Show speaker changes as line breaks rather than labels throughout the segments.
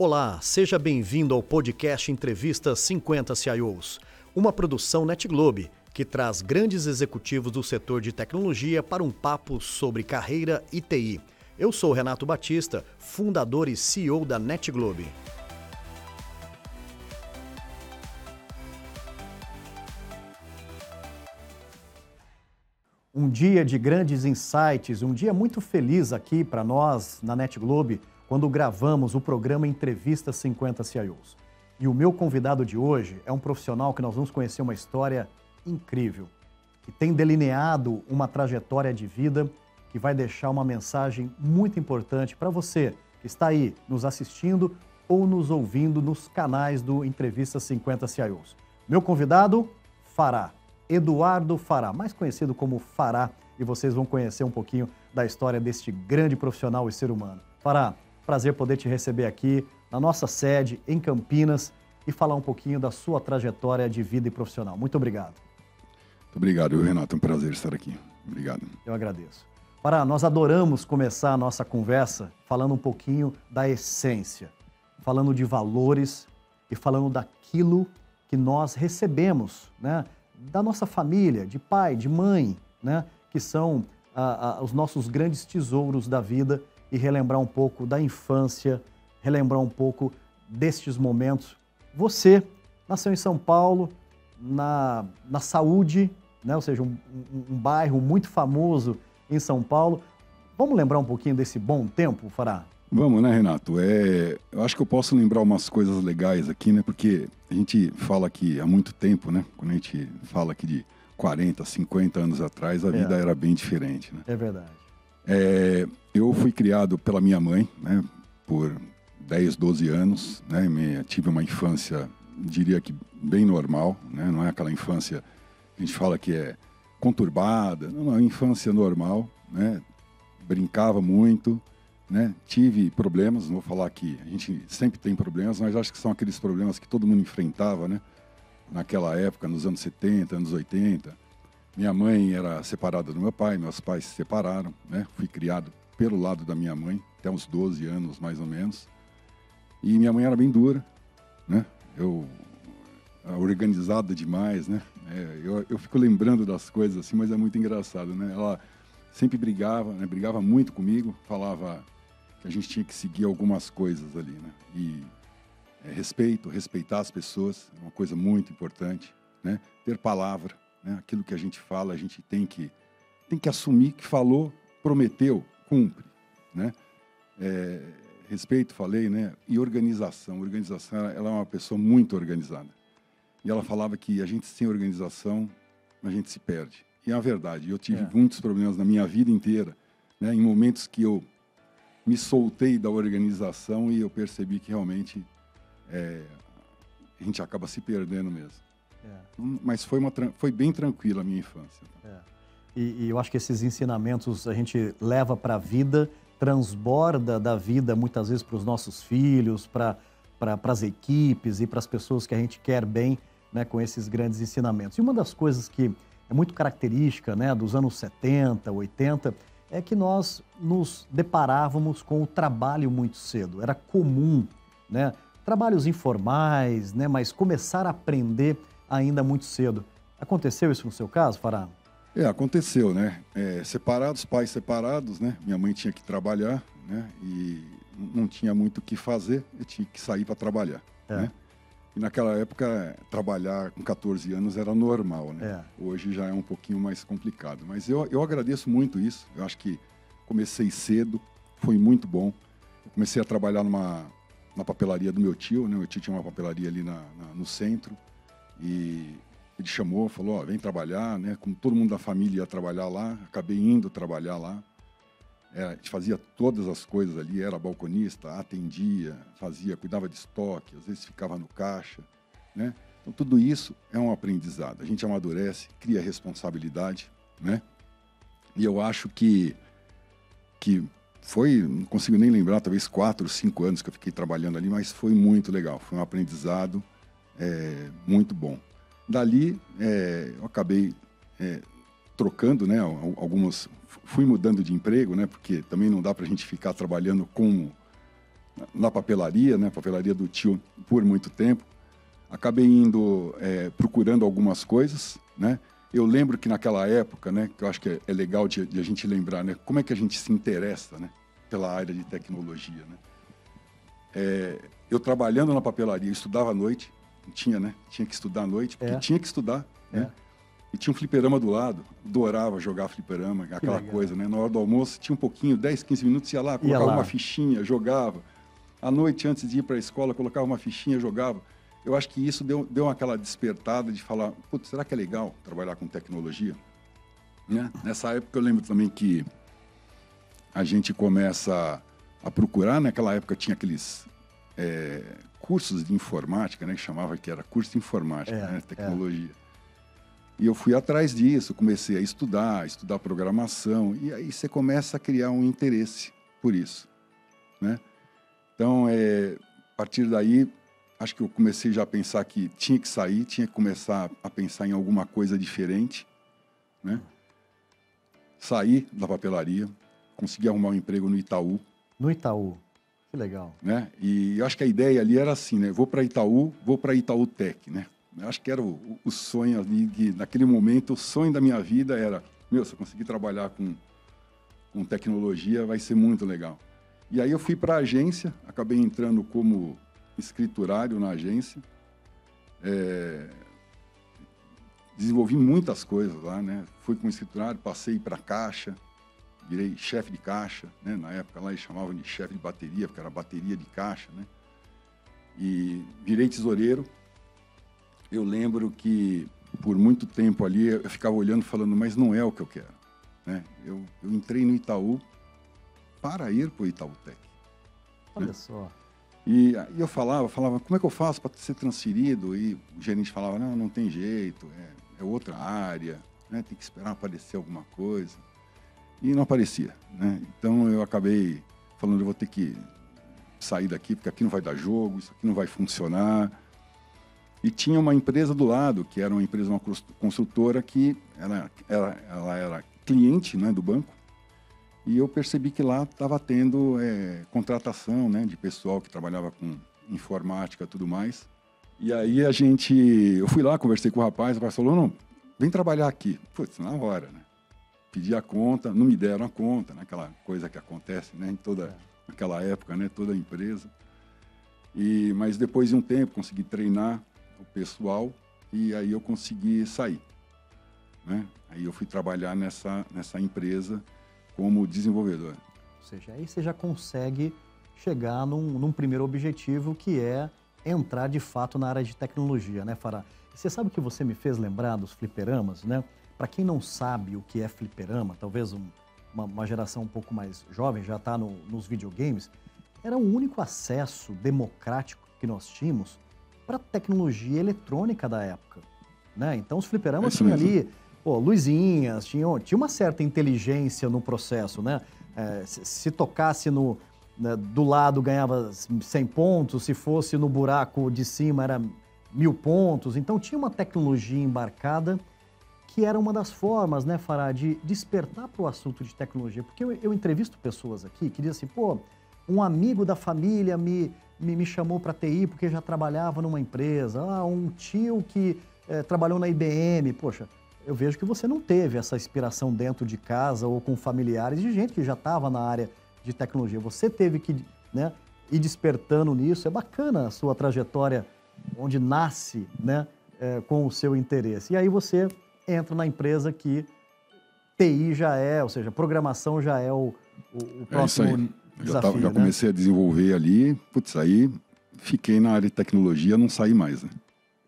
Olá, seja bem-vindo ao podcast Entrevista 50 CIOs, uma produção NetGlobe que traz grandes executivos do setor de tecnologia para um papo sobre carreira e TI. Eu sou Renato Batista, fundador e CEO da NetGlobe. Um dia de grandes insights, um dia muito feliz aqui para nós na NetGlobe, quando gravamos o programa Entrevista 50 CIOs. E o meu convidado de hoje é um profissional que nós vamos conhecer uma história incrível, que tem delineado uma trajetória de vida que vai deixar uma mensagem muito importante para você que está aí nos assistindo ou nos ouvindo nos canais do Entrevista 50 CIOs. Meu convidado, Fará. Eduardo Fará, mais conhecido como Fará, e vocês vão conhecer um pouquinho da história deste grande profissional e ser humano. Fará, prazer poder te receber aqui na nossa sede em Campinas e falar um pouquinho da sua trajetória de vida e profissional. Muito obrigado.
Muito obrigado, Renato. É um prazer estar aqui. Obrigado.
Eu agradeço. Fará, nós adoramos começar a nossa conversa falando um pouquinho da essência, falando de valores e falando daquilo que nós recebemos, né? da nossa família, de pai, de mãe, né? que são ah, ah, os nossos grandes tesouros da vida e relembrar um pouco da infância, relembrar um pouco destes momentos. Você nasceu em São Paulo, na, na saúde, né? ou seja, um, um, um bairro muito famoso em São Paulo. Vamos lembrar um pouquinho desse bom tempo, Fará?
Vamos, né, Renato? É, eu acho que eu posso lembrar umas coisas legais aqui, né? Porque a gente fala aqui há muito tempo, né? Quando a gente fala aqui de 40, 50 anos atrás, a é. vida era bem diferente, né?
É verdade.
É, eu fui criado pela minha mãe, né? Por 10, 12 anos, né? Me, tive uma infância, diria que bem normal, né? Não é aquela infância que a gente fala que é conturbada, não, não, infância normal, né? Brincava muito, né? Tive problemas, não vou falar que a gente sempre tem problemas, mas acho que são aqueles problemas que todo mundo enfrentava, né? Naquela época, nos anos 70, anos 80. Minha mãe era separada do meu pai, meus pais se separaram, né? Fui criado pelo lado da minha mãe, até uns 12 anos mais ou menos. E minha mãe era bem dura, né? Eu organizada demais, né? É, eu, eu fico lembrando das coisas assim, mas é muito engraçado, né? Ela sempre brigava, né? Brigava muito comigo, falava que a gente tinha que seguir algumas coisas ali, né? E é, respeito, respeitar as pessoas, é uma coisa muito importante, né? Ter palavra, né? Aquilo que a gente fala, a gente tem que tem que assumir que falou, prometeu, cumpre, né? É, respeito, falei, né? E organização, organização, ela é uma pessoa muito organizada. E ela falava que a gente sem organização, a gente se perde. E é a verdade. Eu tive é. muitos problemas na minha vida inteira, né? Em momentos que eu me soltei da organização e eu percebi que realmente é, a gente acaba se perdendo mesmo. É. Mas foi, uma, foi bem tranquila a minha infância.
É. E, e, eu acho que esses ensinamentos a gente leva para a vida, transborda da vida muitas vezes para os nossos filhos, para pra, as equipes e para as pessoas que a gente quer bem né, com esses grandes ensinamentos. E uma das coisas que é muito característica né, dos anos 70, 80, é que nós nos deparávamos com o trabalho muito cedo. Era comum, né? Trabalhos informais, né? Mas começar a aprender ainda muito cedo. Aconteceu isso no seu caso, Fará?
É, aconteceu, né? É, separados, pais separados, né? Minha mãe tinha que trabalhar, né? E não tinha muito o que fazer, eu tinha que sair para trabalhar, é. né? E naquela época, trabalhar com 14 anos era normal, né? É. Hoje já é um pouquinho mais complicado. Mas eu, eu agradeço muito isso. Eu acho que comecei cedo, foi muito bom. Eu comecei a trabalhar numa, na papelaria do meu tio, né? Meu tio tinha uma papelaria ali na, na no centro. E ele chamou, falou, vem trabalhar, né? Como todo mundo da família ia trabalhar lá, acabei indo trabalhar lá. É, a gente fazia todas as coisas ali, era balconista, atendia, fazia, cuidava de estoque, às vezes ficava no caixa, né? Então tudo isso é um aprendizado. A gente amadurece, cria responsabilidade, né? E eu acho que que foi, não consigo nem lembrar, talvez quatro, cinco anos que eu fiquei trabalhando ali, mas foi muito legal, foi um aprendizado é, muito bom. Dali é, eu acabei é, trocando, né, algumas fui mudando de emprego, né, porque também não dá para a gente ficar trabalhando como na papelaria, né? Papelaria do tio por muito tempo. Acabei indo é, procurando algumas coisas, né? Eu lembro que naquela época, né, que eu acho que é, é legal de, de, a gente lembrar, né, como é que a gente se interessa, né, pela área de tecnologia, né? É, eu trabalhando na papelaria, estudava à noite, tinha, né, tinha que estudar à noite, porque é. tinha que estudar, né? É. E tinha um fliperama do lado, adorava jogar fliperama, aquela coisa, né? Na hora do almoço tinha um pouquinho, 10, 15 minutos, ia lá, colocava ia lá. uma fichinha, jogava. À noite, antes de ir para a escola, colocava uma fichinha, jogava. Eu acho que isso deu, deu aquela despertada de falar, putz, será que é legal trabalhar com tecnologia? Né? Nessa época eu lembro também que a gente começa a procurar, naquela época tinha aqueles é, cursos de informática, né, que chamava que era curso de informática, é, né, tecnologia. É. E eu fui atrás disso, comecei a estudar, estudar programação, e aí você começa a criar um interesse por isso, né? Então, é, a partir daí, acho que eu comecei já a pensar que tinha que sair, tinha que começar a pensar em alguma coisa diferente, né? Saí da papelaria, consegui arrumar um emprego no Itaú.
No Itaú, que legal.
Né? E eu acho que a ideia ali era assim, né? Vou para Itaú, vou para Itaú Tech, né? Eu acho que era o, o sonho ali, que, naquele momento, o sonho da minha vida era, meu, se eu conseguir trabalhar com, com tecnologia, vai ser muito legal. E aí eu fui para a agência, acabei entrando como escriturário na agência. É, desenvolvi muitas coisas lá, né? Fui como escriturário, passei para caixa, virei chefe de caixa, né? Na época lá eles chamavam de chefe de bateria, porque era bateria de caixa, né? E virei tesoureiro, eu lembro que por muito tempo ali eu ficava olhando falando, mas não é o que eu quero. Né? Eu, eu entrei no Itaú para ir para o Itaútec.
Olha né? só.
E, e, eu falava, falava, como é que eu faço para ser transferido? E o gerente falava, não, não tem jeito, é, é outra área, né? tem que esperar aparecer alguma coisa. E não aparecia. Né? Então eu acabei falando, eu vou ter que sair daqui, porque aqui não vai dar jogo, isso aqui não vai funcionar. E tinha uma empresa do lado, que era uma empresa, uma construtora, que ela, ela, ela era cliente né, do banco. E eu percebi que lá estava tendo é, contratação né, de pessoal que trabalhava com informática e tudo mais. E aí a gente, eu fui lá, conversei com o rapaz, o rapaz falou, não, vem trabalhar aqui. Putz, na hora, né? Pedi a conta, não me deram a conta, né? aquela coisa que acontece né, em toda aquela época, né, toda a empresa. E, mas depois de um tempo consegui treinar, o pessoal e aí eu consegui sair. Né? Aí eu fui trabalhar nessa, nessa empresa como desenvolvedor.
Ou seja, aí você já consegue chegar num, num primeiro objetivo que é entrar de fato na área de tecnologia, né, Fará? Você sabe que você me fez lembrar dos fliperamas, né? Para quem não sabe o que é fliperama, talvez um, uma, uma, geração um pouco mais jovem já está no, nos videogames, era o único acesso democrático que nós tínhamos para a tecnologia eletrônica da época. Né? Então, os fliperamas tinham ali pô, luzinhas, tinham, tinha uma certa inteligência no processo. Né? É, se, se, tocasse no, né, do lado, ganhava 100 pontos, se fosse no buraco de cima, era mil pontos. Então, tinha uma tecnologia embarcada que era uma das formas, né, Fará, de despertar para o assunto de tecnologia. Porque eu, eu entrevisto pessoas aqui que dizem assim, pô, um amigo da família me, me, me chamou para TI porque já trabalhava numa empresa. Ah, um tio que é, trabalhou na IBM. Poxa, eu vejo que você não teve essa inspiração dentro de casa ou com familiares de gente que já estava na área de tecnologia. Você teve que né, ir despertando nisso. É bacana a sua trajetória onde nasce né, é, com o seu interesse. E aí você entra na empresa que TI já é, ou seja, programação já é o, o, o próximo
é já, tava, já né? comecei a desenvolver ali, putz, aí fiquei na área de tecnologia, não saí mais, né?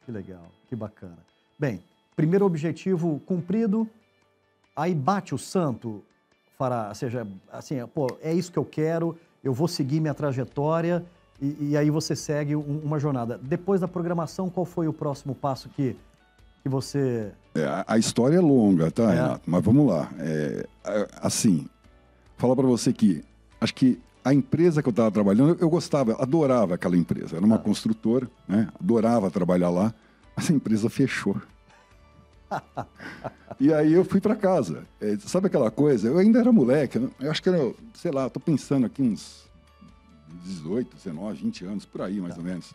Que legal, que bacana. Bem, primeiro objetivo cumprido, aí bate o santo, para, ou seja, assim, pô, é isso que eu quero, eu vou seguir minha trajetória e, e aí você segue um, uma jornada. Depois da programação, qual foi o próximo passo que, que você...
É, a, a história é longa, tá, é. Renato? Mas vamos lá. É, assim, falar para você que acho que a empresa que eu estava trabalhando, eu gostava, adorava aquela empresa. Era uma ah. construtora, né? adorava trabalhar lá. Mas a empresa fechou. e aí eu fui para casa. É, sabe aquela coisa? Eu ainda era moleque, eu acho que era, sei lá, estou pensando aqui uns 18, 19, 20 anos, por aí mais tá. ou menos.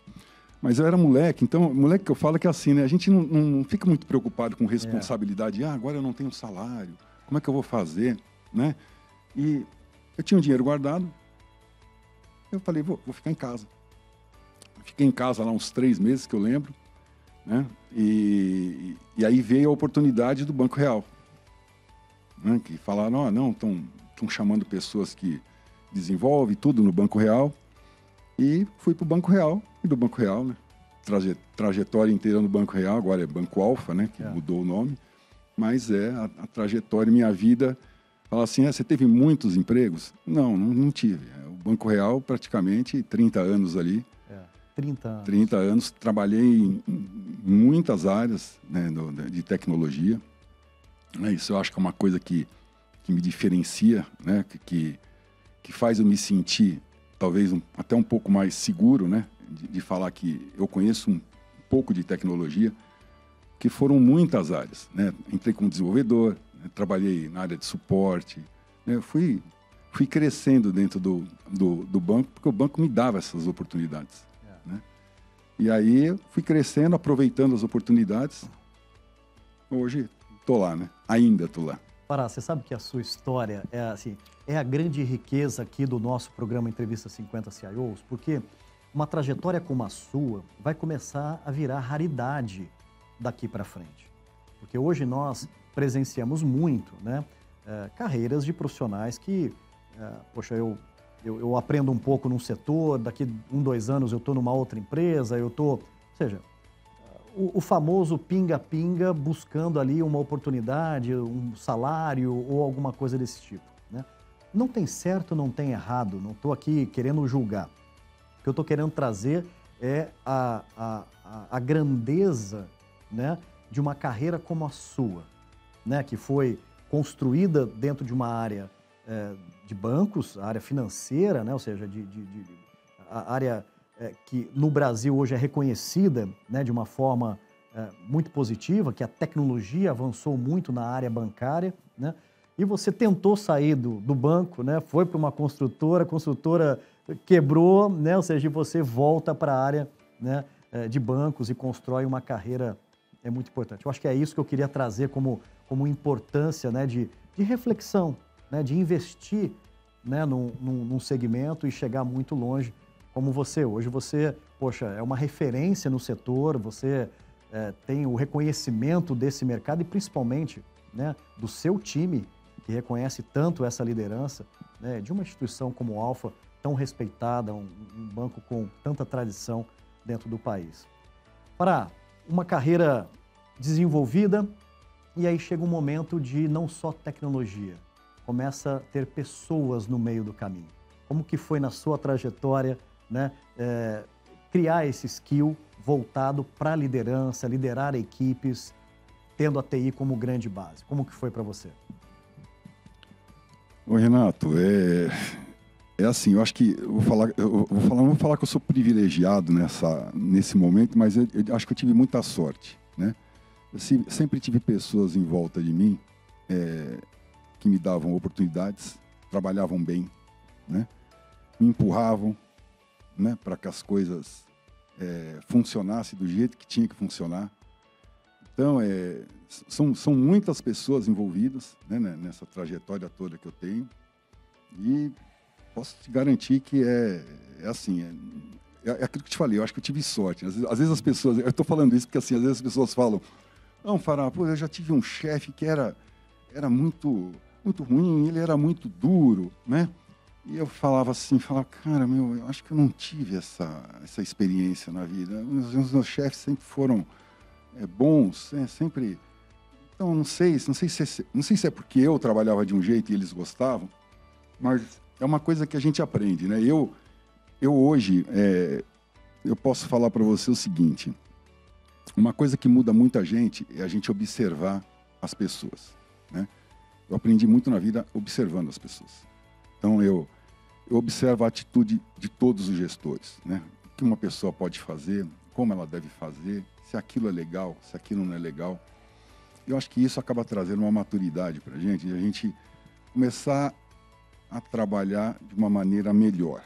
Mas eu era moleque, então, moleque que eu falo que é assim, né? A gente não, não fica muito preocupado com responsabilidade. É. Ah, agora eu não tenho salário, como é que eu vou fazer, né? E eu tinha um dinheiro guardado, eu falei, vou, vou ficar em casa. Fiquei em casa lá uns três meses, que eu lembro, né? E, e aí veio a oportunidade do Banco Real, né? Que falaram, oh, não, estão chamando pessoas que desenvolvem tudo no Banco Real. E fui para o Banco Real, do Banco Real, né? Traje, trajetória inteira no Banco Real, agora é Banco Alfa, né? Que é. mudou o nome. Mas é a, a trajetória, minha vida. Fala assim, ah, você teve muitos empregos? Não, não, não tive. É, o Banco Real, praticamente 30 anos ali.
É, 30 anos.
30 anos. Trabalhei em, em muitas áreas né, no, de tecnologia. É isso eu acho que é uma coisa que, que me diferencia, né? Que, que, que faz eu me sentir talvez um, até um pouco mais seguro, né, de, de, falar que eu conheço um pouco de tecnologia, que foram muitas áreas, né? Entrei como desenvolvedor, né? trabalhei na área de suporte, né? fui fui crescendo dentro do, do, do, banco porque o banco me dava essas oportunidades, é. né? E aí fui crescendo, aproveitando as oportunidades. Hoje tô lá, né? Ainda tô lá.
Pará, você sabe que a sua história é assim, é a grande riqueza aqui do nosso programa Entrevista 50 CIOs, porque uma trajetória como a sua vai começar a virar raridade daqui para frente. Porque hoje nós presenciamos muito, né, é, carreiras de profissionais que, é, poxa, eu, eu, eu, aprendo um pouco num setor, daqui um, dois anos eu estou numa outra empresa, eu estou, ou seja, o, o famoso pinga-pinga buscando ali uma oportunidade, um salário ou alguma coisa desse tipo. Né? Não tem certo, não tem errado, não estou aqui querendo julgar. Que eu estou querendo trazer é a, a, a, grandeza né, de uma carreira como a sua, né, que foi construída dentro de uma área é, de bancos, área financeira, né, ou seja, de, de, de a área é, que no Brasil hoje é reconhecida né, de uma forma é, muito positiva, que a tecnologia avançou muito na área bancária, né? E você tentou sair do, do banco, né? Foi para uma construtora, construtora quebrou, né? Ou seja, você volta para a área né, é, de bancos e constrói uma carreira é muito importante. Eu acho que é isso que eu queria trazer como, como importância né, de, de reflexão, né, de investir né, num, num, num segmento e chegar muito longe como você. Hoje você, poxa, é uma referência no setor, você é, tem o reconhecimento desse mercado e principalmente né, do seu time, que reconhece tanto essa liderança, né, de uma instituição como o Alfa, tão respeitada, um, um, banco com tanta tradição dentro do país. Para uma carreira desenvolvida, e aí chega um momento de não só tecnologia, começa a ter pessoas no meio do caminho. Como que foi na sua trajetória né, é, criar esse skill voltado para a liderança, liderar equipes, tendo a TI como grande base. Como que foi para você?
Oi, Renato, é, é assim, eu acho que eu vou falar, eu vou falar, não vou falar que eu sou privilegiado nessa, nesse momento, mas eu, eu acho que eu tive muita sorte, né? Eu sempre tive pessoas em volta de mim é, que me davam oportunidades, trabalhavam bem, né? Me empurravam, né, para que as coisas é, funcionassem do jeito que tinha que funcionar. Então, é, são, são muitas pessoas envolvidas né, nessa trajetória toda que eu tenho e posso te garantir que é, é assim, é, é, aquilo que eu te falei, eu acho que eu tive sorte. Às vezes, às vezes as pessoas, eu estou falando isso porque assim, às vezes as pessoas falam, não, Fará, pô, eu já tive um chefe que era, era muito, muito ruim, ele era muito duro, né? E eu falava assim, falava, cara, meu, eu acho que eu não tive essa, essa experiência na vida. Os, os meus chefes sempre foram é, bons, é, sempre. Então, não sei, não sei, se é, não sei se é porque eu trabalhava de um jeito e eles gostavam, mas é uma coisa que a gente aprende, né? Eu, eu hoje, é, eu posso falar para você o seguinte: uma coisa que muda muita gente é a gente observar as pessoas, né? Eu aprendi muito na vida observando as pessoas. Então, eu eu observo a atitude de todos os gestores, né? O que uma pessoa pode fazer, como ela deve fazer, se aquilo é legal, se aquilo não é legal. Eu acho que isso acaba trazendo uma maturidade para a gente e a gente começar a trabalhar de uma maneira melhor.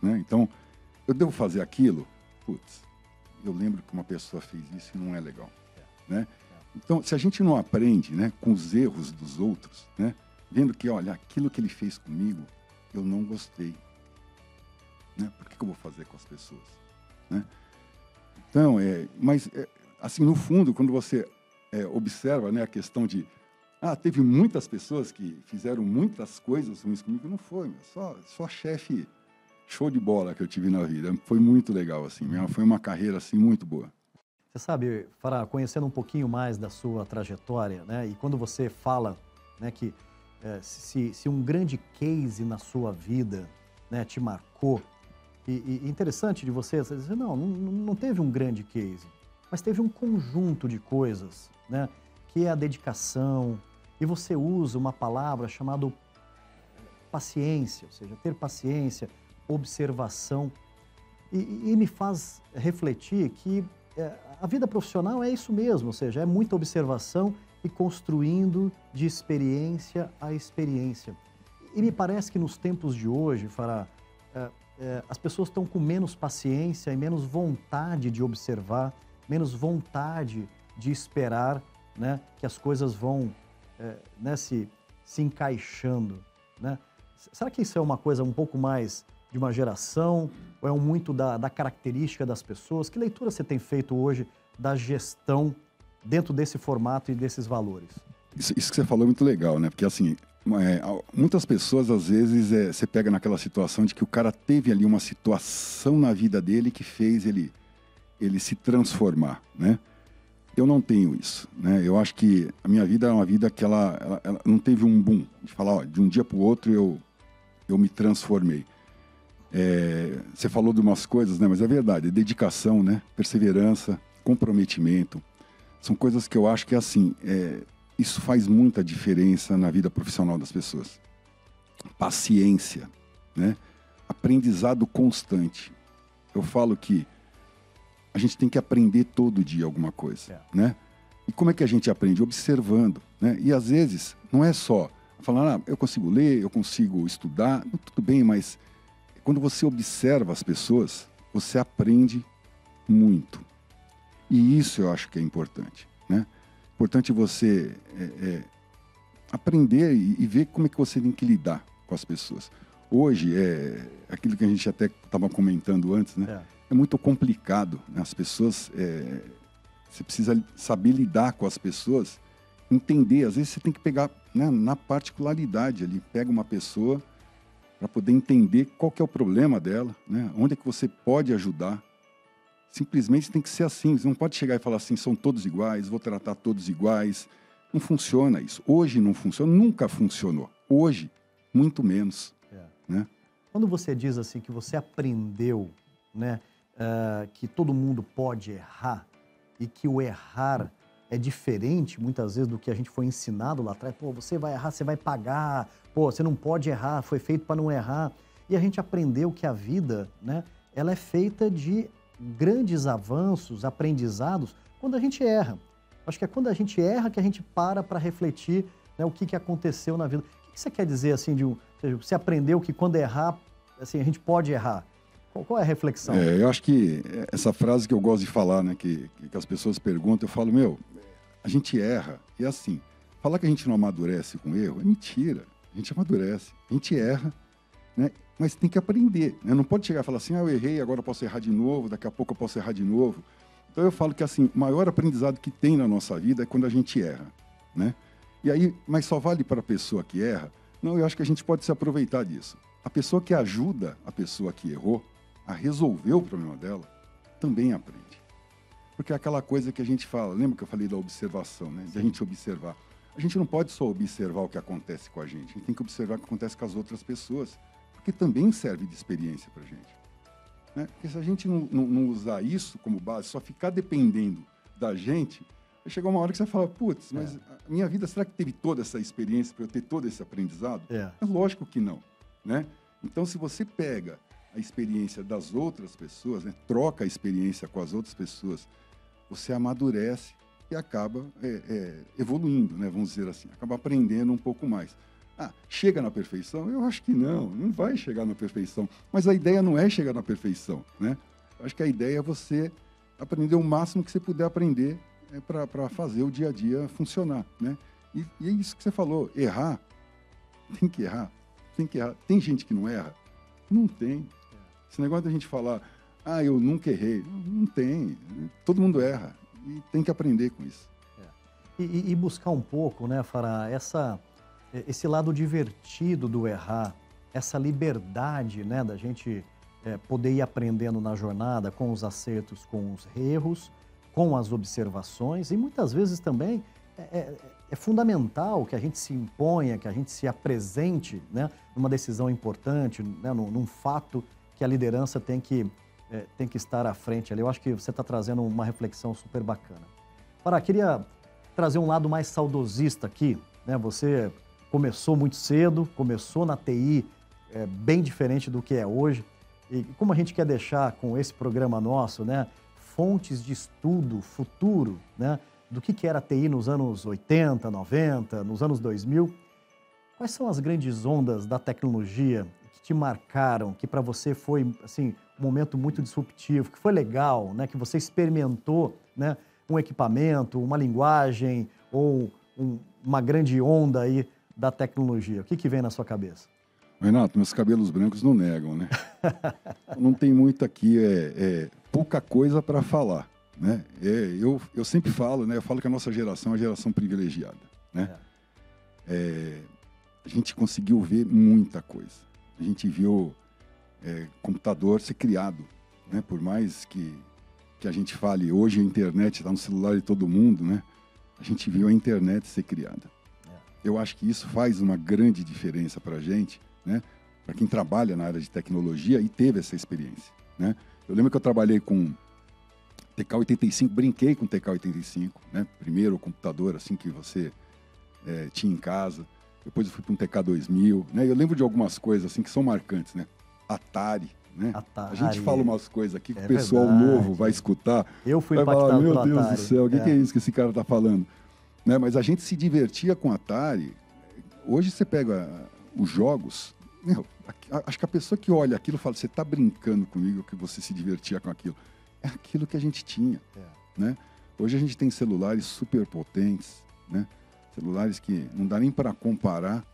Né? Então, eu devo fazer aquilo? Putz, eu lembro que uma pessoa fez isso e não é legal. É. Né? Então, se a gente não aprende né, com os erros dos outros, né, vendo que, olha, aquilo que ele fez comigo, eu não gostei. Né? Por que, que eu vou fazer com as pessoas? Né? Então, é, mas, é, assim, no fundo, quando você é, observa né, a questão de ah, teve muitas pessoas que fizeram muitas coisas ruins comigo. Não foi, só, só chefe show de bola que eu tive na vida. Foi muito legal, assim. Foi uma carreira, assim, muito boa.
Você sabe, Fará, conhecendo um pouquinho mais da sua trajetória, né? E quando você fala, né, que é, se, se um grande case na sua vida, né, te marcou, e, e interessante de você, você dizer, não, não, não teve um grande case, mas teve um conjunto de coisas, né? Que é a dedicação, e você usa uma palavra chamada paciência, ou seja, ter paciência, observação. E, e me faz refletir que é, a vida profissional é isso mesmo, ou seja, é muita observação e construindo de experiência a experiência. E me parece que nos tempos de hoje, Fará, é, é, as pessoas estão com menos paciência e menos vontade de observar, menos vontade de esperar né, que as coisas vão é, né, se, se encaixando. Né? Será que isso é uma coisa um pouco mais de uma geração ou é um muito da, da característica das pessoas? Que leitura você tem feito hoje da gestão dentro desse formato e desses valores?
Isso, isso que você falou é muito legal, né? Porque assim, é, muitas pessoas às vezes é, você pega naquela situação de que o cara teve ali uma situação na vida dele que fez ele ele se transformar, né? Eu não tenho isso, né? Eu acho que a minha vida é uma vida que ela, ela, ela não teve um boom de falar, ó, de um dia para o outro eu eu me transformei. É, você falou de umas coisas, né? Mas é verdade, é dedicação, né? Perseverança, comprometimento, são coisas que eu acho que assim, é, isso faz muita diferença na vida profissional das pessoas. Paciência, né? Aprendizado constante. Eu falo que a gente tem que aprender todo dia alguma coisa, é. né? E como é que a gente aprende? Observando, né? E às vezes não é só falar, ah, eu consigo ler, eu consigo estudar, tudo bem, mas quando você observa as pessoas, você aprende muito. E isso eu acho que é importante, né? Importante você é, é, aprender e, e, ver como é que você tem que lidar com as pessoas. Hoje, é aquilo que a gente até estava comentando antes, né? É é muito complicado. Né? As pessoas. É, você precisa saber lidar com as pessoas, entender. Às vezes você tem que pegar né, na particularidade ali, pega uma pessoa para poder entender qual que é o problema dela, né? onde é que você pode ajudar. Simplesmente tem que ser assim. Você não pode chegar e falar assim: são todos iguais, vou tratar todos iguais. Não funciona isso. Hoje não funciona, nunca funcionou. Hoje, muito menos. É. Né?
Quando você diz assim que você aprendeu, né? Uh, que todo mundo pode errar e que o errar é diferente muitas vezes do que a gente foi ensinado lá atrás. Pô, você vai errar, você vai pagar. Pô, você não pode errar, foi feito para não errar. E a gente aprendeu que a vida, né, ela é feita de grandes avanços, aprendizados, quando a gente erra. Acho que é quando a gente erra que a gente para para refletir né, o que, que aconteceu na vida. O que você quer dizer assim de um, você aprendeu que quando errar, assim, a gente pode errar. Qual é a reflexão?
É, eu acho que essa frase que eu gosto de falar, né, que, que as pessoas perguntam, eu falo, meu, a gente erra. E é assim, falar que a gente não amadurece com erro é mentira. A gente amadurece, a gente erra, né? Mas tem que aprender. Né? Não pode chegar e falar assim, ah, eu errei, agora eu posso errar de novo, daqui a pouco eu posso errar de novo. Então eu falo que assim, o maior aprendizado que tem na nossa vida é quando a gente erra, né? E aí, mas só vale para a pessoa que erra? Não, eu acho que a gente pode se aproveitar disso. A pessoa que ajuda a pessoa que errou, a resolver o problema dela, também aprende. Porque é aquela coisa que a gente fala, lembra que eu falei da observação, né? De a gente observar. A gente não pode só observar o que acontece com a gente, a gente tem que observar o que acontece com as outras pessoas, porque também serve de experiência para a gente. Né? Porque se a gente não, não, não, usar isso como base, só ficar dependendo da gente, vai chegar uma hora que você fala, putz, mas é. a minha vida, será que teve toda essa experiência para eu ter todo esse aprendizado? É. é lógico que não. Né? Então, se você pega a experiência das outras pessoas, né? troca a experiência com as outras pessoas, você amadurece e acaba é, é, evoluindo, né? vamos dizer assim, acaba aprendendo um pouco mais. Ah, chega na perfeição? Eu acho que não, não vai chegar na perfeição. Mas a ideia não é chegar na perfeição, né? Eu acho que a ideia é você aprender o máximo que você puder aprender é, para fazer o dia a dia funcionar, né? E, e, é isso que você falou, errar, tem que errar, tem que errar. Tem gente que não erra? Não tem. Esse negócio da gente falar, ah, eu nunca errei, não tem. Todo mundo erra e tem que aprender com isso.
É. E, e, buscar um pouco, né, Fará, essa, esse lado divertido do errar, essa liberdade, né, da gente é, poder ir aprendendo na jornada com os acertos, com os erros, com as observações e muitas vezes também é, é, é, fundamental que a gente se imponha, que a gente se apresente né, numa decisão importante, né, num, num fato que a liderança tem que, é, tem que estar à frente ali. Eu acho que você está trazendo uma reflexão super bacana. Para, queria trazer um lado mais saudosista aqui. Né? Você começou muito cedo, começou na TI é, bem diferente do que é hoje. E como a gente quer deixar com esse programa nosso, né, fontes de estudo futuro, né, do que, que era a TI nos anos 80, 90, nos anos 2000, quais são as grandes ondas da tecnologia que te marcaram, que para você foi assim um momento muito disruptivo, que foi legal, né, que você experimentou, né, um equipamento, uma linguagem ou um, uma grande onda aí da tecnologia? O que, que vem na sua cabeça?
Renato, meus cabelos brancos não negam, né? não tem muito aqui, é, é pouca coisa para falar, né? É, eu, eu sempre falo, né? Eu falo que a nossa geração é a geração privilegiada, né? É. é, a gente conseguiu ver muita coisa. A gente viu é, computador ser criado, né? Por mais que, que a gente fale, hoje a internet está no celular de todo mundo, né? A gente viu a internet ser criada. É. Eu acho que isso faz uma grande diferença para a gente, né? Para quem trabalha na área de tecnologia e teve essa experiência, né? Eu lembro que eu trabalhei com TK85, brinquei com TK85, né? Primeiro o computador assim que você é, tinha em casa. Depois eu fui para um TK2000, né? Eu lembro de algumas coisas assim que são marcantes, né? Atari, né? Atari. A gente fala umas coisas aqui que é o pessoal verdade. novo vai escutar.
Eu fui
vai
falar,
meu Deus
Atari.
do céu, o que é. que é isso que esse cara está falando? Né? Mas a gente se divertia com Atari. Hoje você pega os jogos, meu, acho que a pessoa que olha aquilo fala, você está brincando comigo que você se divertia com aquilo. É aquilo que a gente tinha, é. né? Hoje a gente tem celulares super potentes, né? Celulares que não dá nem para comparar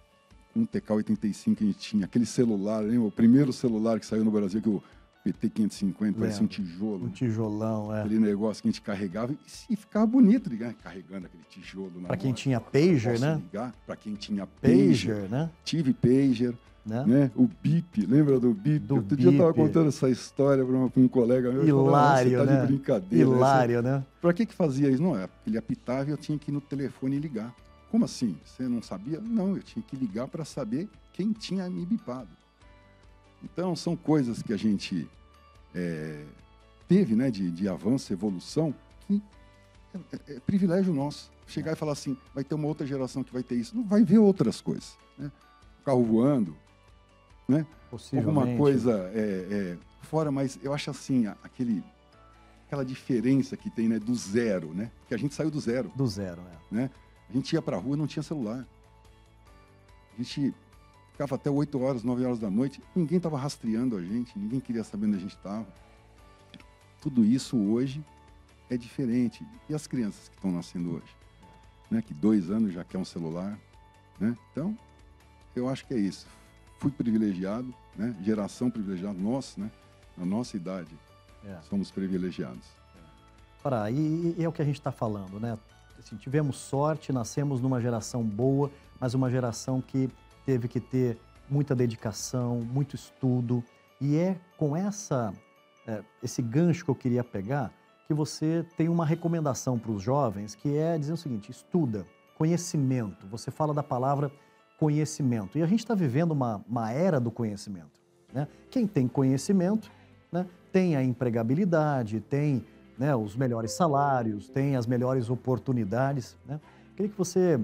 com o TK85 que a gente tinha. Aquele celular, lembra? o primeiro celular que saiu no Brasil, que o PT550 parecia um tijolo.
Um tijolão, é.
Aquele negócio que a gente carregava e, e ficava bonito, né? carregando aquele tijolo.
Para quem tinha pager, né?
Para quem tinha pager, pager, né? Tive pager. Né? né? O BIP, lembra do BIP?
Do
Outro
bip.
dia eu estava contando essa história para um, um, colega meu.
Hilário,
falou,
tá
né? de brincadeira.
Hilário, né?
Para que que fazia isso? Não, é, ele apitava e eu tinha que ir no telefone e ligar. Como assim? Você não sabia? Não, eu tinha que ligar para saber quem tinha me bipado. Então, são coisas que a gente é, teve né, de, de avanço, evolução, que é, é, é, privilégio nosso. Chegar e falar assim, vai ter uma outra geração que vai ter isso. Não vai ver outras coisas. Né? Carro voando, né? Alguma coisa é, é, fora, mas eu acho assim, aquele, aquela diferença que tem né, do zero, né? Que a gente saiu do zero.
Do zero,
é. Né? A gente ia para a rua não tinha celular. A gente ficava até 8 horas, 9 horas da noite, ninguém estava rastreando a gente, ninguém queria saber onde a gente estava. Tudo isso hoje é diferente. E as crianças que estão nascendo hoje? Né? Que dois anos já quer um celular. Né? Então, eu acho que é isso. Fui privilegiado, né? geração privilegiada, nós, né? na nossa idade, é. somos privilegiados.
Para, e, e, é o que a gente está falando, né? Assim, tivemos sorte, nascemos numa geração boa, mas uma geração que teve que ter muita dedicação, muito estudo. E é com essa é, esse gancho que eu queria pegar que você tem uma recomendação para os jovens, que é dizer o seguinte: estuda, conhecimento. Você fala da palavra conhecimento. E a gente está vivendo uma, uma era do conhecimento. Né? Quem tem conhecimento né, tem a empregabilidade, tem né, os melhores salários, tem as melhores oportunidades. Né? Queria que você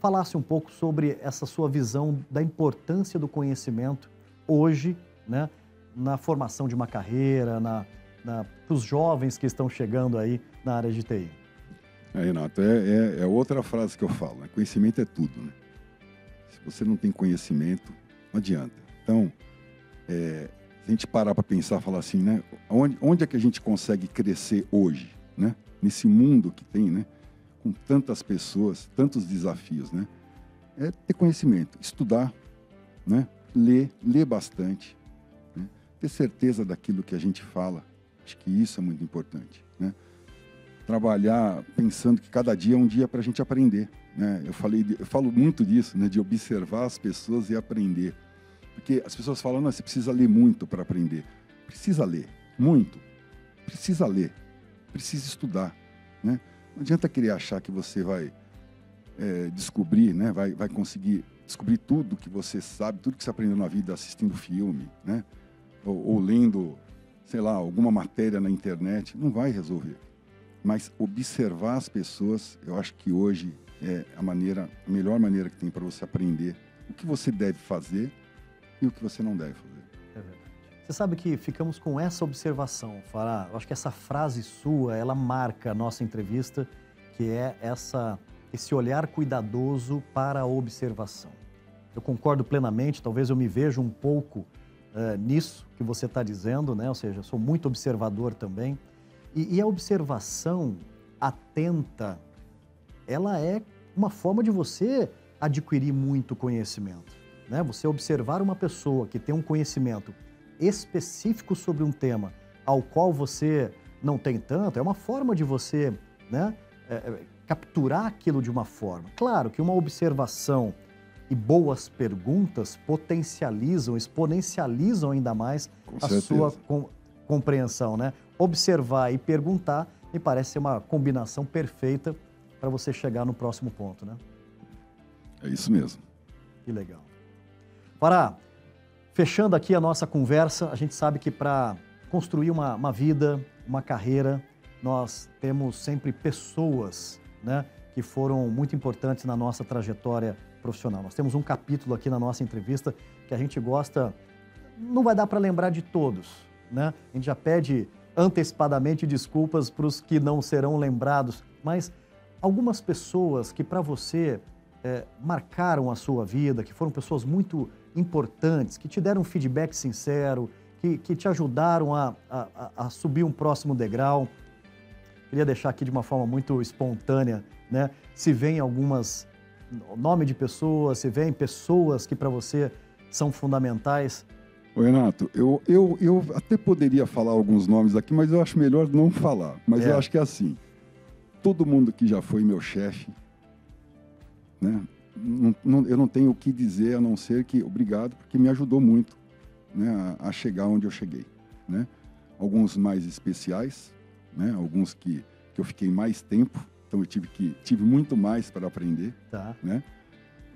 falasse um pouco sobre essa sua visão da importância do conhecimento hoje, né, na formação de uma carreira, na, na para os jovens que estão chegando aí na área de TI.
É, Renato, é, é, é, outra frase que eu falo, né? conhecimento é tudo. Né? Se você não tem conhecimento, não adianta. Então, é, a gente parar para pensar, falar assim, né? Onde, onde é que a gente consegue crescer hoje, né? Nesse mundo que tem, né? Com tantas pessoas, tantos desafios, né? É ter conhecimento, estudar, né? Ler, ler bastante, né? ter certeza daquilo que a gente fala. Acho que isso é muito importante, né? Trabalhar pensando que cada dia é um dia para a gente aprender, né? Eu falei, eu falo muito disso, né? De observar as pessoas e aprender. Porque as pessoas falam, não, você precisa ler muito para aprender. Precisa ler, muito. Precisa ler, precisa estudar. Né? Não adianta querer achar que você vai é, descobrir, né? vai, vai conseguir descobrir tudo que você sabe, tudo que você aprendeu na vida assistindo filme, né? ou, ou lendo, sei lá, alguma matéria na internet. Não vai resolver. Mas observar as pessoas, eu acho que hoje é a maneira, a melhor maneira que tem para você aprender o que você deve fazer e o que você não deve fazer. É verdade.
Você sabe que ficamos com essa observação, Fará. Eu acho que essa frase sua, ela marca a nossa entrevista, que é essa, esse olhar cuidadoso para a observação. Eu concordo plenamente, talvez eu me veja um pouco uh, nisso que você está dizendo, né? Ou seja, sou muito observador também. E, e a observação atenta, ela é uma forma de você adquirir muito conhecimento né? Você observar uma pessoa que tem um conhecimento específico sobre um tema ao qual você não tem tanto, é uma forma de você né, é, é, capturar aquilo de uma forma. Claro que uma observação e boas perguntas potencializam, exponencializam ainda mais com a certeza. sua com, compreensão. Né? Observar e perguntar me parece ser uma combinação perfeita para você chegar no próximo ponto. Né?
É isso mesmo.
Que legal. Para fechando aqui a nossa conversa, a gente sabe que para construir uma, uma, vida, uma carreira, nós temos sempre pessoas né, que foram muito importantes na nossa trajetória profissional. Nós temos um capítulo aqui na nossa entrevista que a gente gosta, não vai dar para lembrar de todos, né? A gente já pede antecipadamente desculpas para os que não serão lembrados, mas algumas pessoas que para você é, marcaram a sua vida, que foram pessoas muito importantes, que te deram um feedback sincero, que, que te ajudaram a, a, a subir um próximo degrau. Queria deixar aqui de uma forma muito espontânea, né? Se vem algumas nome de pessoas, se vem pessoas que para você são fundamentais.
Ô Renato, eu, eu, eu até poderia falar alguns nomes aqui, mas eu acho melhor não falar. Mas é. eu acho que é assim: todo mundo que já foi meu chefe, né? Não, não, eu não tenho o que dizer a não ser que obrigado, porque me ajudou muito né, a, a, chegar onde eu cheguei. Né? Alguns mais especiais, né? alguns que, que eu fiquei mais tempo, então eu tive, que, tive muito mais para aprender. Tá. Né?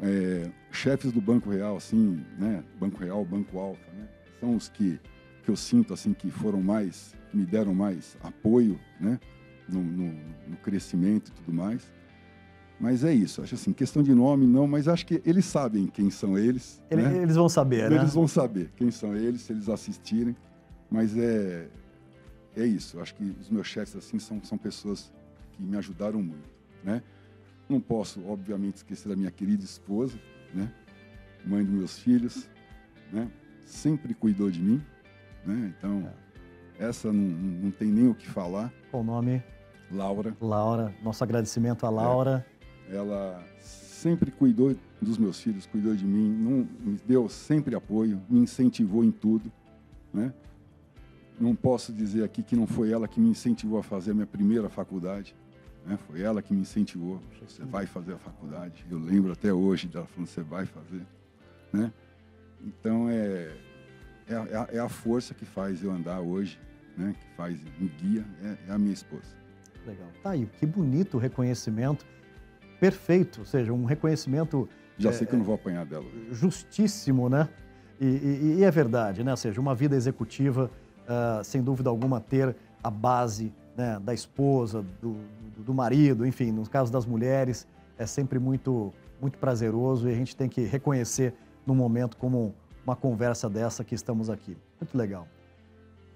É, chefes do Banco Real, assim, né? Banco Real, Banco Alfa, né? são os que, que eu sinto assim que foram mais, que me deram mais apoio né? no, no, no crescimento e tudo mais. Mas é isso, acho assim, questão de nome não, mas acho que eles sabem quem são eles.
Ele,
né?
Eles vão saber, né?
Eles vão saber quem são eles, se eles assistirem. Mas é, é isso, acho que os meus chefes assim são, são pessoas que me ajudaram muito, né? Não posso, obviamente, esquecer da minha querida esposa, né? Mãe dos meus filhos, né? Sempre cuidou de mim, né? Então, é. essa não, não tem nem o que falar.
Qual o nome?
Laura.
Laura, nosso agradecimento a Laura. É
ela sempre cuidou dos meus filhos, cuidou de mim, não, me deu sempre apoio, me incentivou em tudo, né? Não posso dizer aqui que não foi ela que me incentivou a fazer a minha primeira faculdade, né? Foi ela que me incentivou. Você vai fazer a faculdade. Eu lembro até hoje dela falando: você vai fazer, né? Então é é a, é a força que faz eu andar hoje, né? Que faz me guia é, é a minha esposa.
Legal. Tá aí, que bonito o reconhecimento perfeito, ou seja, um reconhecimento.
Já sei é, que eu não vou apanhar dela.
Justíssimo, né? E, e, e, é verdade, né? Ou seja, uma vida executiva, uh, sem dúvida alguma, ter a base né, da esposa, do, do, marido, enfim, no caso das mulheres, é sempre muito, muito prazeroso e a gente tem que reconhecer num momento como uma conversa dessa que estamos aqui. Muito legal.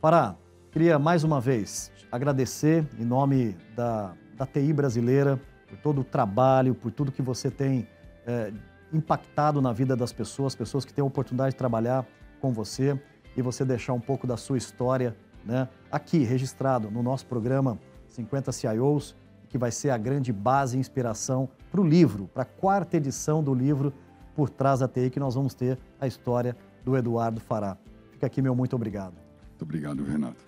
Pará, queria mais uma vez agradecer em nome da, da TI brasileira por todo o trabalho, por tudo que você tem é, impactado na vida das pessoas, pessoas que têm a oportunidade de trabalhar com você e você deixar um pouco da sua história né, aqui registrado no nosso programa 50 CIOs, que vai ser a grande base e inspiração para o livro, para a quarta edição do livro Por Trás da TI, que nós vamos ter a história do Eduardo Fará. Fica aqui meu muito obrigado.
Muito obrigado, Renato.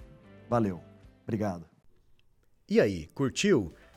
Valeu. Obrigado.
E aí, curtiu?